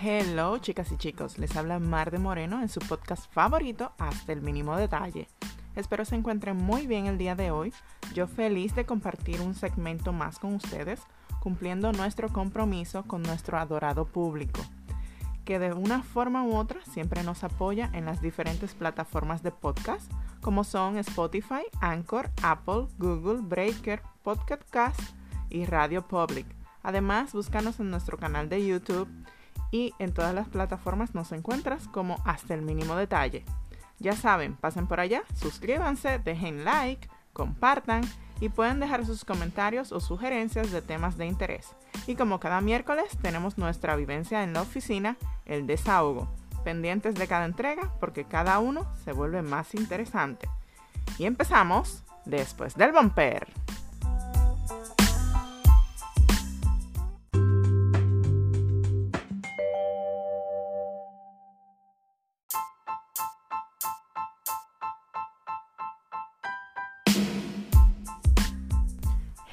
Hello chicas y chicos, les habla Mar de Moreno en su podcast favorito Hasta el mínimo detalle. Espero se encuentren muy bien el día de hoy. Yo feliz de compartir un segmento más con ustedes, cumpliendo nuestro compromiso con nuestro adorado público, que de una forma u otra siempre nos apoya en las diferentes plataformas de podcast, como son Spotify, Anchor, Apple, Google, Breaker, Podcast Cast y Radio Public. Además, búscanos en nuestro canal de YouTube y en todas las plataformas nos encuentras como hasta el mínimo detalle. Ya saben, pasen por allá, suscríbanse, dejen like, compartan y pueden dejar sus comentarios o sugerencias de temas de interés. Y como cada miércoles tenemos nuestra vivencia en la oficina, el desahogo, pendientes de cada entrega porque cada uno se vuelve más interesante. Y empezamos después del bumper.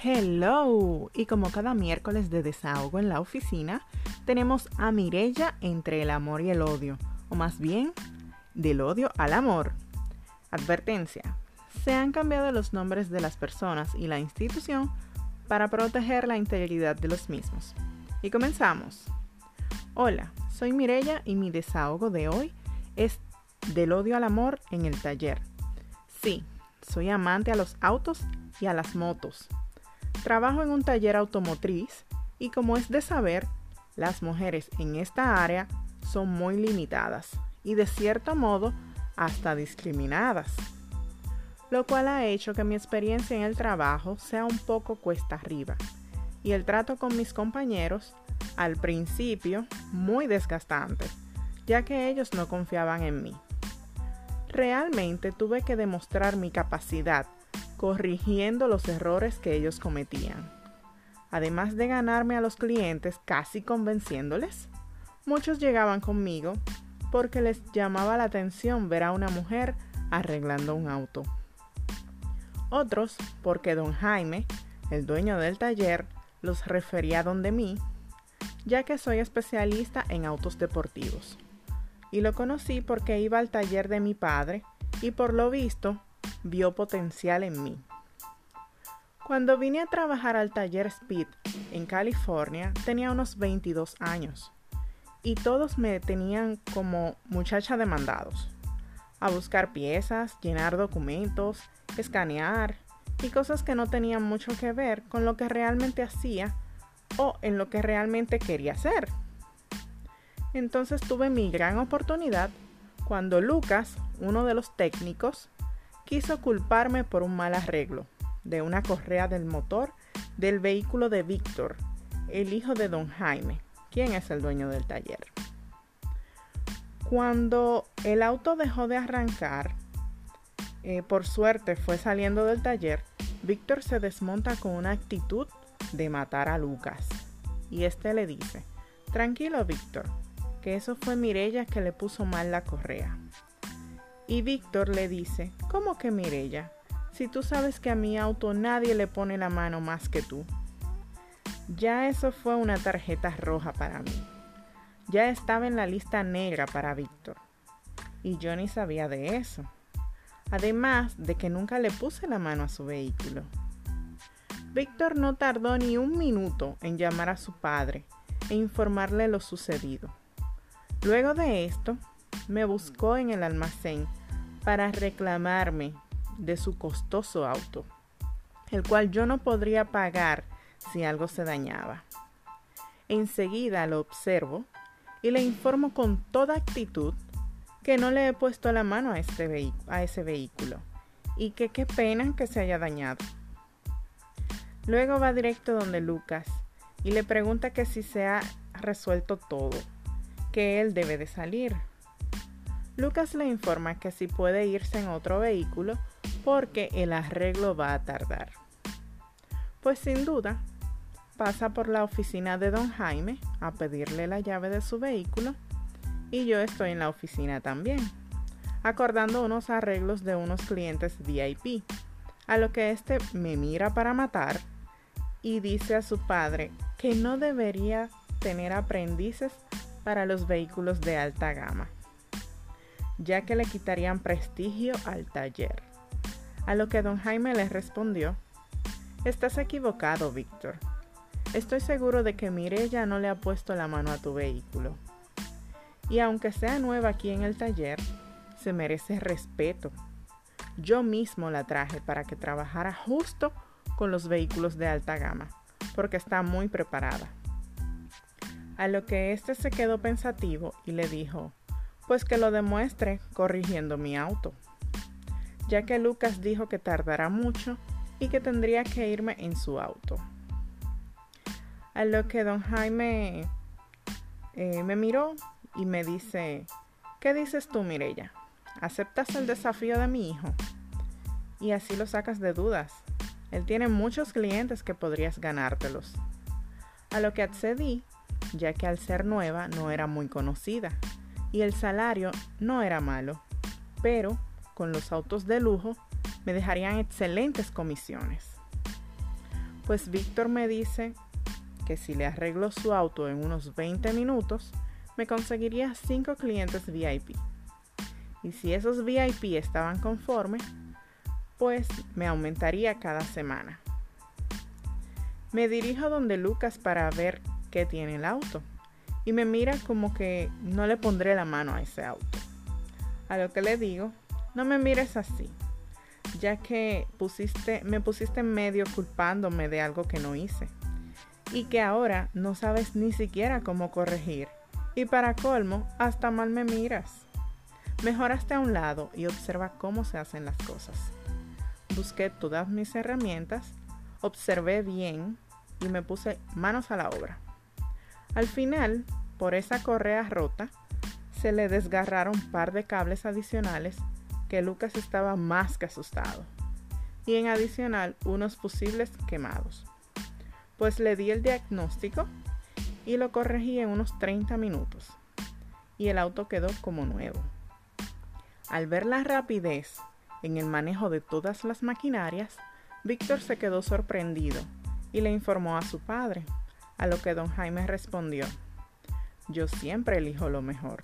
Hello, y como cada miércoles de desahogo en la oficina, tenemos a Mirella entre el amor y el odio, o más bien, del odio al amor. Advertencia, se han cambiado los nombres de las personas y la institución para proteger la integridad de los mismos. Y comenzamos. Hola, soy Mirella y mi desahogo de hoy es del odio al amor en el taller. Sí, soy amante a los autos y a las motos. Trabajo en un taller automotriz y como es de saber, las mujeres en esta área son muy limitadas y de cierto modo hasta discriminadas, lo cual ha hecho que mi experiencia en el trabajo sea un poco cuesta arriba y el trato con mis compañeros al principio muy desgastante, ya que ellos no confiaban en mí. Realmente tuve que demostrar mi capacidad corrigiendo los errores que ellos cometían. Además de ganarme a los clientes casi convenciéndoles, muchos llegaban conmigo porque les llamaba la atención ver a una mujer arreglando un auto. Otros porque don Jaime, el dueño del taller, los refería donde mí, ya que soy especialista en autos deportivos. Y lo conocí porque iba al taller de mi padre y por lo visto vio potencial en mí. Cuando vine a trabajar al taller Speed en California tenía unos 22 años y todos me tenían como muchacha de mandados, a buscar piezas, llenar documentos, escanear y cosas que no tenían mucho que ver con lo que realmente hacía o en lo que realmente quería hacer. Entonces tuve mi gran oportunidad cuando Lucas, uno de los técnicos, quiso culparme por un mal arreglo de una correa del motor del vehículo de Víctor, el hijo de don Jaime, quien es el dueño del taller. Cuando el auto dejó de arrancar, eh, por suerte fue saliendo del taller, Víctor se desmonta con una actitud de matar a Lucas. Y este le dice, tranquilo Víctor, que eso fue Mirella que le puso mal la correa. Y Víctor le dice, ¿cómo que Mirella? Si tú sabes que a mi auto nadie le pone la mano más que tú. Ya eso fue una tarjeta roja para mí. Ya estaba en la lista negra para Víctor. Y yo ni sabía de eso. Además de que nunca le puse la mano a su vehículo. Víctor no tardó ni un minuto en llamar a su padre e informarle lo sucedido. Luego de esto, me buscó en el almacén para reclamarme de su costoso auto, el cual yo no podría pagar si algo se dañaba. Enseguida lo observo y le informo con toda actitud que no le he puesto la mano a, este ese vehículo y que qué pena que se haya dañado. Luego va directo donde Lucas y le pregunta que si se ha resuelto todo, que él debe de salir. Lucas le informa que si puede irse en otro vehículo porque el arreglo va a tardar. Pues sin duda, pasa por la oficina de don Jaime a pedirle la llave de su vehículo y yo estoy en la oficina también, acordando unos arreglos de unos clientes VIP, a lo que éste me mira para matar y dice a su padre que no debería tener aprendices para los vehículos de alta gama, ya que le quitarían prestigio al taller. A lo que don Jaime le respondió, Estás equivocado, Víctor. Estoy seguro de que Mirella no le ha puesto la mano a tu vehículo. Y aunque sea nueva aquí en el taller, se merece respeto. Yo mismo la traje para que trabajara justo con los vehículos de alta gama, porque está muy preparada. A lo que éste se quedó pensativo y le dijo, pues que lo demuestre corrigiendo mi auto, ya que Lucas dijo que tardará mucho y que tendría que irme en su auto. A lo que don Jaime eh, me miró y me dice, ¿qué dices tú, Mirella? ¿Aceptas el desafío de mi hijo? Y así lo sacas de dudas. Él tiene muchos clientes que podrías ganártelos. A lo que accedí, ya que al ser nueva no era muy conocida y el salario no era malo, pero con los autos de lujo me dejarían excelentes comisiones. Pues Víctor me dice que si le arreglo su auto en unos 20 minutos, me conseguiría 5 clientes VIP. Y si esos VIP estaban conformes, pues me aumentaría cada semana. Me dirijo donde Lucas para ver qué tiene el auto y me mira como que no le pondré la mano a ese auto. A lo que le digo, no me mires así, ya que pusiste, me pusiste en medio culpándome de algo que no hice y que ahora no sabes ni siquiera cómo corregir. Y para colmo, hasta mal me miras. Mejoraste a un lado y observa cómo se hacen las cosas busqué todas mis herramientas, observé bien y me puse manos a la obra. Al final, por esa correa rota, se le desgarraron un par de cables adicionales que Lucas estaba más que asustado. Y en adicional unos fusibles quemados. Pues le di el diagnóstico y lo corregí en unos 30 minutos. Y el auto quedó como nuevo. Al ver la rapidez en el manejo de todas las maquinarias, Víctor se quedó sorprendido y le informó a su padre, a lo que don Jaime respondió, yo siempre elijo lo mejor.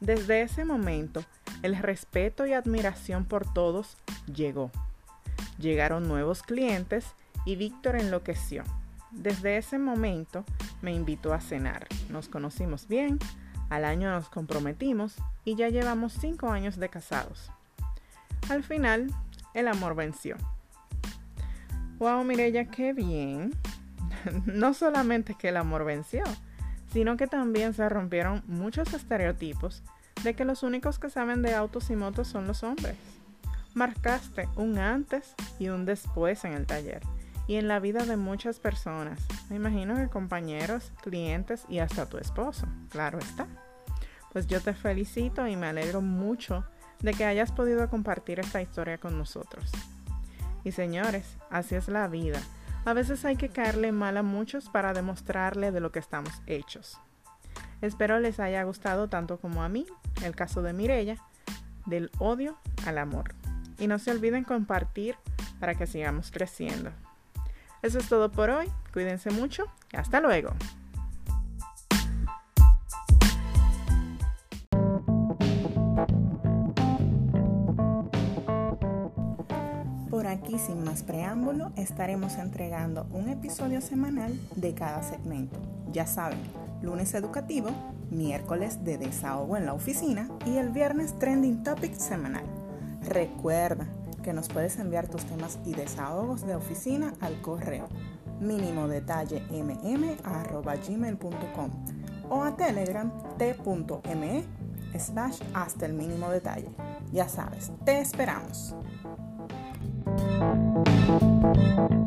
Desde ese momento, el respeto y admiración por todos llegó. Llegaron nuevos clientes y Víctor enloqueció. Desde ese momento me invitó a cenar. Nos conocimos bien, al año nos comprometimos y ya llevamos cinco años de casados. Al final, el amor venció. Wow, Mireya, qué bien. no solamente que el amor venció, sino que también se rompieron muchos estereotipos de que los únicos que saben de autos y motos son los hombres. Marcaste un antes y un después en el taller y en la vida de muchas personas. Me imagino que compañeros, clientes y hasta tu esposo. Claro está. Pues yo te felicito y me alegro mucho de que hayas podido compartir esta historia con nosotros. Y señores, así es la vida. A veces hay que caerle mal a muchos para demostrarle de lo que estamos hechos. Espero les haya gustado tanto como a mí el caso de Mirella, del odio al amor. Y no se olviden compartir para que sigamos creciendo. Eso es todo por hoy. Cuídense mucho y hasta luego. Aquí sin más preámbulo estaremos entregando un episodio semanal de cada segmento. Ya saben, lunes educativo, miércoles de desahogo en la oficina y el viernes trending topic semanal. Recuerda que nos puedes enviar tus temas y desahogos de oficina al correo mínimo detalle mm@gmail.com o a telegram t.me slash hasta el mínimo detalle. Ya sabes, te esperamos. you